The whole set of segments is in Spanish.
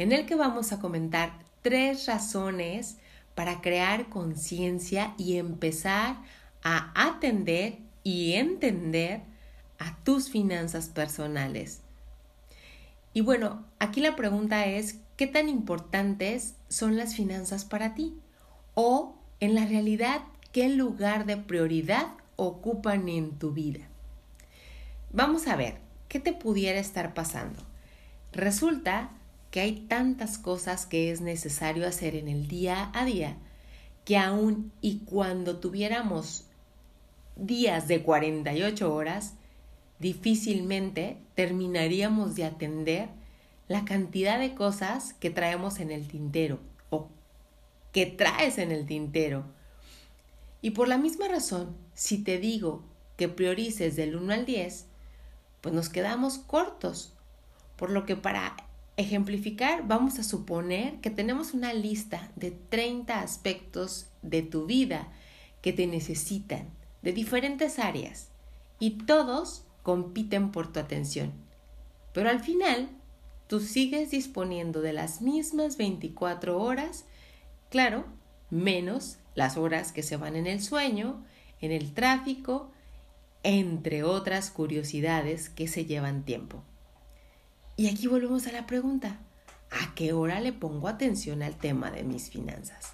en el que vamos a comentar tres razones para crear conciencia y empezar a atender y entender a tus finanzas personales. Y bueno, aquí la pregunta es, ¿qué tan importantes son las finanzas para ti? O, en la realidad, ¿qué lugar de prioridad ocupan en tu vida? Vamos a ver, ¿qué te pudiera estar pasando? Resulta que hay tantas cosas que es necesario hacer en el día a día que aún y cuando tuviéramos días de 48 horas, difícilmente terminaríamos de atender la cantidad de cosas que traemos en el tintero o que traes en el tintero. Y por la misma razón, si te digo que priorices del 1 al 10, pues nos quedamos cortos. Por lo que para ejemplificar, vamos a suponer que tenemos una lista de 30 aspectos de tu vida que te necesitan, de diferentes áreas, y todos compiten por tu atención. Pero al final, tú sigues disponiendo de las mismas 24 horas, claro, menos las horas que se van en el sueño, en el tráfico, entre otras curiosidades que se llevan tiempo. Y aquí volvemos a la pregunta, ¿a qué hora le pongo atención al tema de mis finanzas?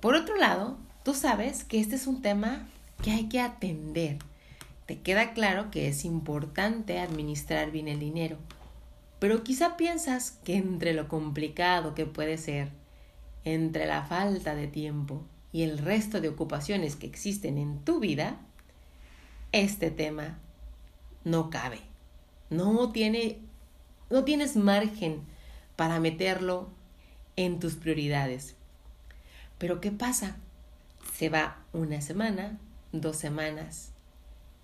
Por otro lado, tú sabes que este es un tema que hay que atender. Te queda claro que es importante administrar bien el dinero, pero quizá piensas que entre lo complicado que puede ser, entre la falta de tiempo y el resto de ocupaciones que existen en tu vida, este tema no cabe no tiene, no tienes margen para meterlo en tus prioridades. Pero ¿qué pasa? Se va una semana, dos semanas,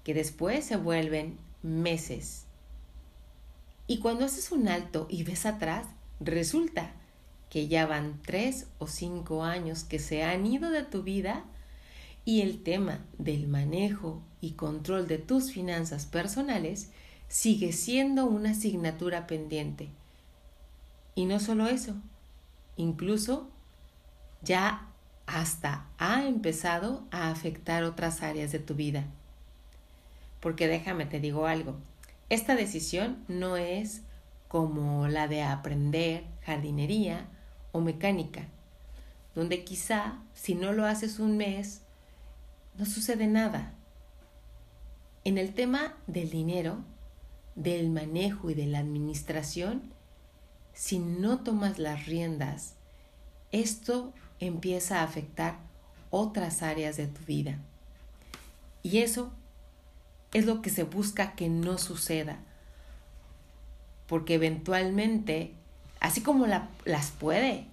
que después se vuelven meses. Y cuando haces un alto y ves atrás, resulta que ya van tres o cinco años que se han ido de tu vida y el tema del manejo y control de tus finanzas personales sigue siendo una asignatura pendiente. Y no solo eso, incluso ya hasta ha empezado a afectar otras áreas de tu vida. Porque déjame te digo algo, esta decisión no es como la de aprender jardinería o mecánica, donde quizá si no lo haces un mes, no sucede nada. En el tema del dinero, del manejo y de la administración, si no tomas las riendas, esto empieza a afectar otras áreas de tu vida. Y eso es lo que se busca que no suceda. Porque eventualmente, así como las puede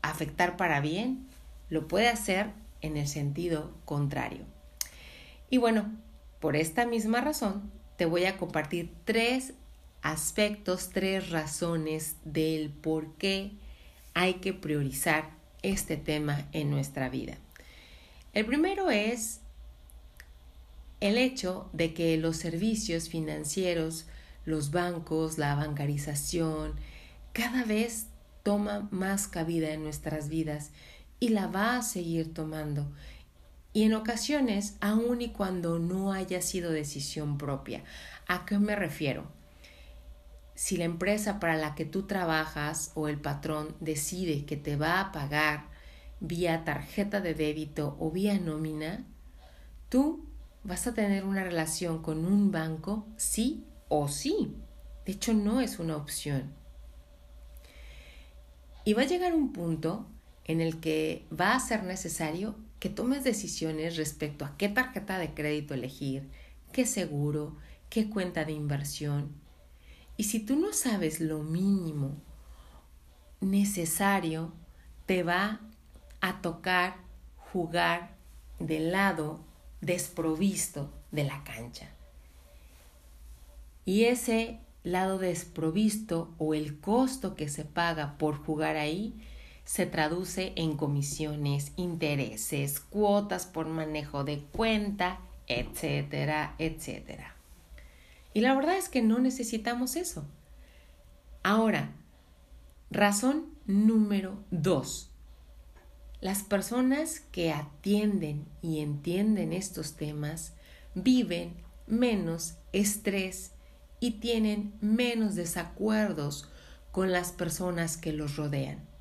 afectar para bien, lo puede hacer en el sentido contrario. Y bueno, por esta misma razón, te voy a compartir tres aspectos, tres razones del por qué hay que priorizar este tema en nuestra vida. El primero es el hecho de que los servicios financieros, los bancos, la bancarización, cada vez toma más cabida en nuestras vidas y la va a seguir tomando y en ocasiones, aun y cuando no haya sido decisión propia. ¿A qué me refiero? Si la empresa para la que tú trabajas o el patrón decide que te va a pagar vía tarjeta de débito o vía nómina, tú vas a tener una relación con un banco sí o sí. De hecho, no es una opción. Y va a llegar un punto en el que va a ser necesario que tomes decisiones respecto a qué tarjeta de crédito elegir, qué seguro, qué cuenta de inversión. Y si tú no sabes lo mínimo necesario, te va a tocar jugar del lado desprovisto de la cancha. Y ese lado desprovisto o el costo que se paga por jugar ahí se traduce en comisiones, intereses, cuotas por manejo de cuenta, etcétera, etcétera. Y la verdad es que no necesitamos eso. Ahora, razón número dos. Las personas que atienden y entienden estos temas viven menos estrés y tienen menos desacuerdos con las personas que los rodean.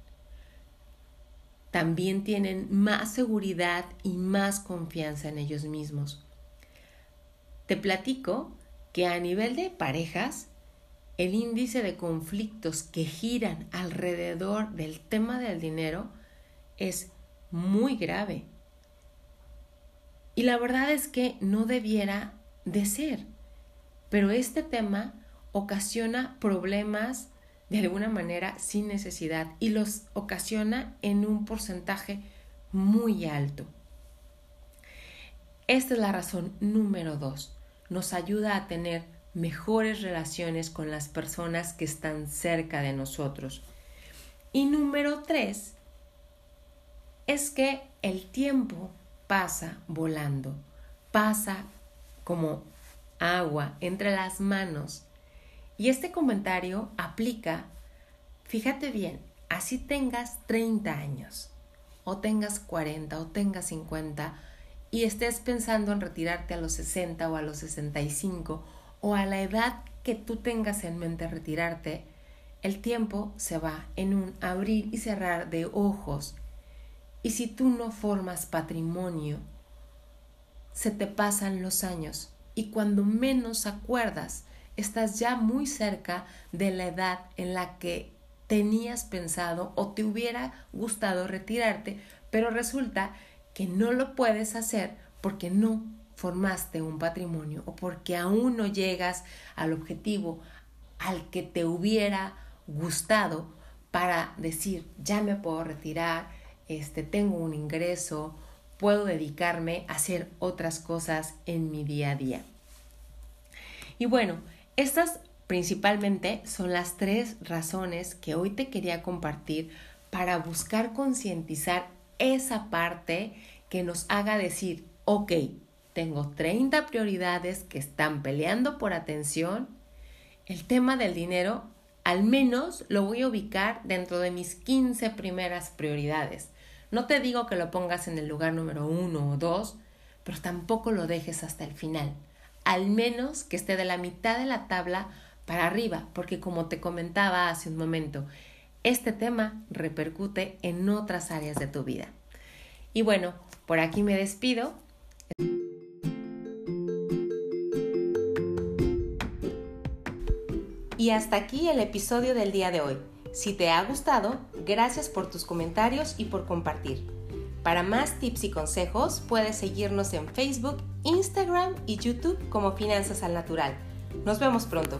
También tienen más seguridad y más confianza en ellos mismos. Te platico que a nivel de parejas, el índice de conflictos que giran alrededor del tema del dinero es muy grave. Y la verdad es que no debiera de ser. Pero este tema ocasiona problemas de alguna manera sin necesidad y los ocasiona en un porcentaje muy alto. Esta es la razón número dos. Nos ayuda a tener mejores relaciones con las personas que están cerca de nosotros. Y número tres es que el tiempo pasa volando, pasa como agua entre las manos. Y este comentario aplica, fíjate bien, así tengas 30 años, o tengas 40, o tengas 50, y estés pensando en retirarte a los 60 o a los 65, o a la edad que tú tengas en mente retirarte, el tiempo se va en un abrir y cerrar de ojos. Y si tú no formas patrimonio, se te pasan los años y cuando menos acuerdas, estás ya muy cerca de la edad en la que tenías pensado o te hubiera gustado retirarte, pero resulta que no lo puedes hacer porque no formaste un patrimonio o porque aún no llegas al objetivo al que te hubiera gustado para decir, ya me puedo retirar, este tengo un ingreso puedo dedicarme a hacer otras cosas en mi día a día. Y bueno, estas principalmente son las tres razones que hoy te quería compartir para buscar concientizar esa parte que nos haga decir, ok, tengo 30 prioridades que están peleando por atención, el tema del dinero al menos lo voy a ubicar dentro de mis 15 primeras prioridades. No te digo que lo pongas en el lugar número uno o dos, pero tampoco lo dejes hasta el final. Al menos que esté de la mitad de la tabla para arriba, porque como te comentaba hace un momento, este tema repercute en otras áreas de tu vida. Y bueno, por aquí me despido. Y hasta aquí el episodio del día de hoy. Si te ha gustado, gracias por tus comentarios y por compartir. Para más tips y consejos, puedes seguirnos en Facebook, Instagram y YouTube como Finanzas al Natural. Nos vemos pronto.